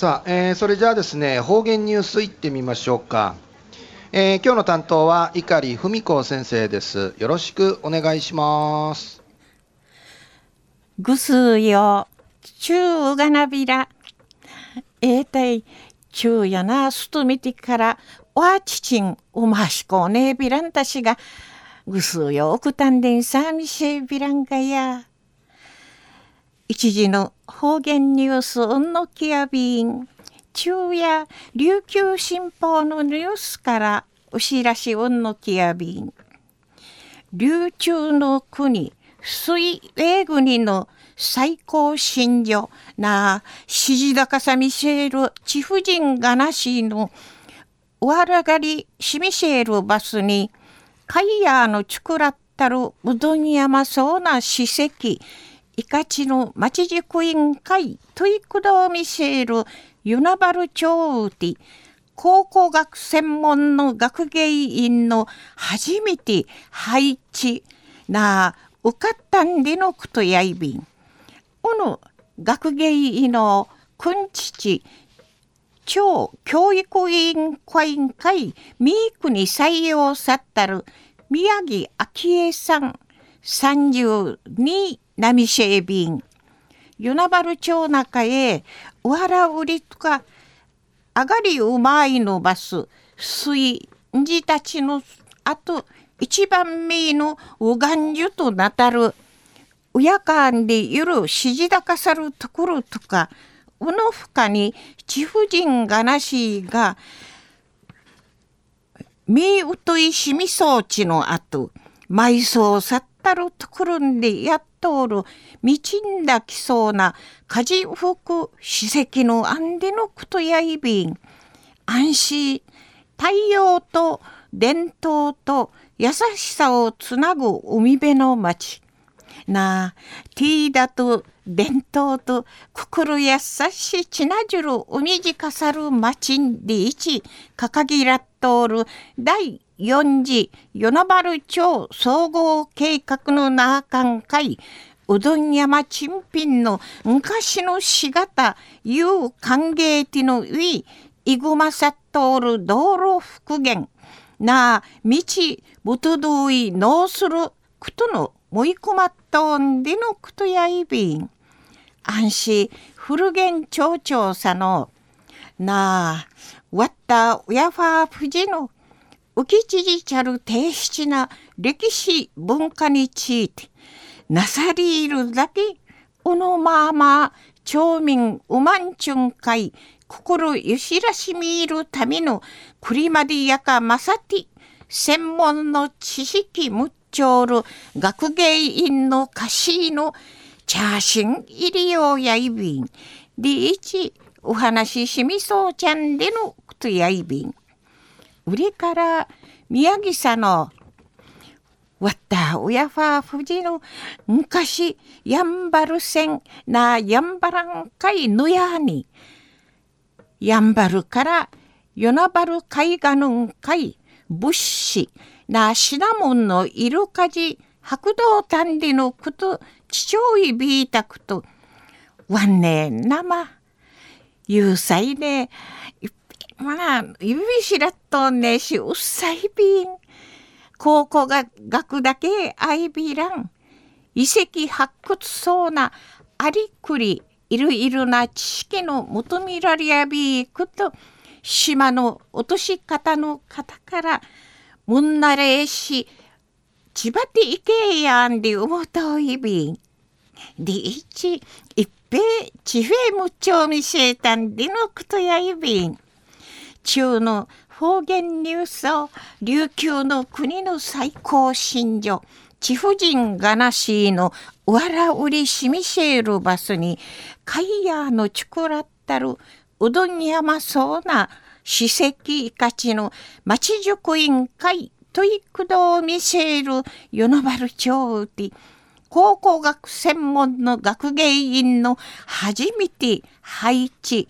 さあ、えー、それじゃあですね、方言ニュースいってみましょうか。えー、今日の担当は碇文子先生です。よろしくお願いします。ぐすよ、ちゅうがなびら。えー、たい、ちゅうやな、すとみてから、わちちん、うましこねびらんたしが、ぐすよ、おくたんでんさみせびらんがや。一時の方言ニュースうんのきやびん。昼夜琉球新報のニュースからお知らしうんのきやびん。琉球の国水泳国の最高神女な指示高さミシェル地婦人がなしのわらがりしミシェールバスにカイヤーのちくらったるうどん山そうな史跡イカチの町塾委員会トイクドミシェルユナバル町ウティ考古学専門の学芸員の初めて配置な受かったんでのことやいびん。この学芸員のくんちち超教育委員会員会ミークに採用さったる宮城昭恵さん32波シェービン与那原町中へうわらうりとか上がりうまいのバス水じたちのあと一番目のうがんじゅとなたるうやかんでゆるしじだかさるところとかうのふかに地婦人がなしがみうといしみそうちのあと埋葬さったるところんでやっとおる道んだきそうな家事服史跡のあんでのことやいびん安心太陽と伝統と優しさをつなぐ海辺の町なあティーダと伝統と心優しいちなじる海地かさる町で一掲げらっとおる第4次与那原町総合計画の中会うどん山珍品の昔のしがたいう歓迎ティのういいぐまさとおる道路復元。なあ道ぶとどいのうするくとのもいこまっとんでのくとやいびん。安心古元町長さのなあわったうやファーふじの浮き縮ちゃる低質な歴史文化についてなさりいるだけおのまま町民うまんちゅんかい心ゆしらしみいるためのクリマディヤカマサティ専門の知識むっちょる学芸員の歌詞のチャーシン入りようやいびん。リーチお話ししみそうちゃんでのことやいびん。売りから宮城さのわったおやファー富士の昔やんばる線なやんばらんかいのやに。やんばるから与那原海岸の海物資なシナモンの色かじ白道丹理のこと父親ビータクと。わんねえ生有才でまあ、指しらっとねし、うっさいびん。考古が学だけあいびらん。遺跡発掘そうなありくりいろいろな知識の求められやびくと島の落とし方の方からもんなれし千葉ていけやんで思うといびん。でいちいっぺちふえむちょうみせたんでのことやいびん。中の方言ニュースを琉球の国の最高神女地婦人がなしのわらうりしみせるバスにカイヤーのちくらったるうどん山そうな史跡いかちの町塾委員会といくどを見せる与那原町で考古学専門の学芸員の初めて配置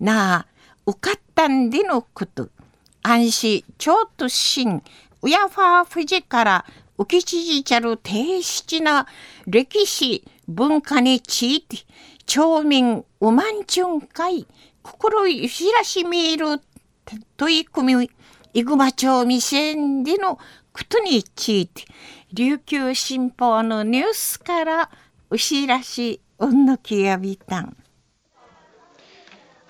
なあ受かったんでのこと。安心、ょとしん、うやファー富士から浮き縮ちゃる低質な歴史文化について、町民うまんちゅんかい、心ゆしらしみる取り組みイグマ町未線でのことについて琉球新報のニュースからうしらしうんのきやびたん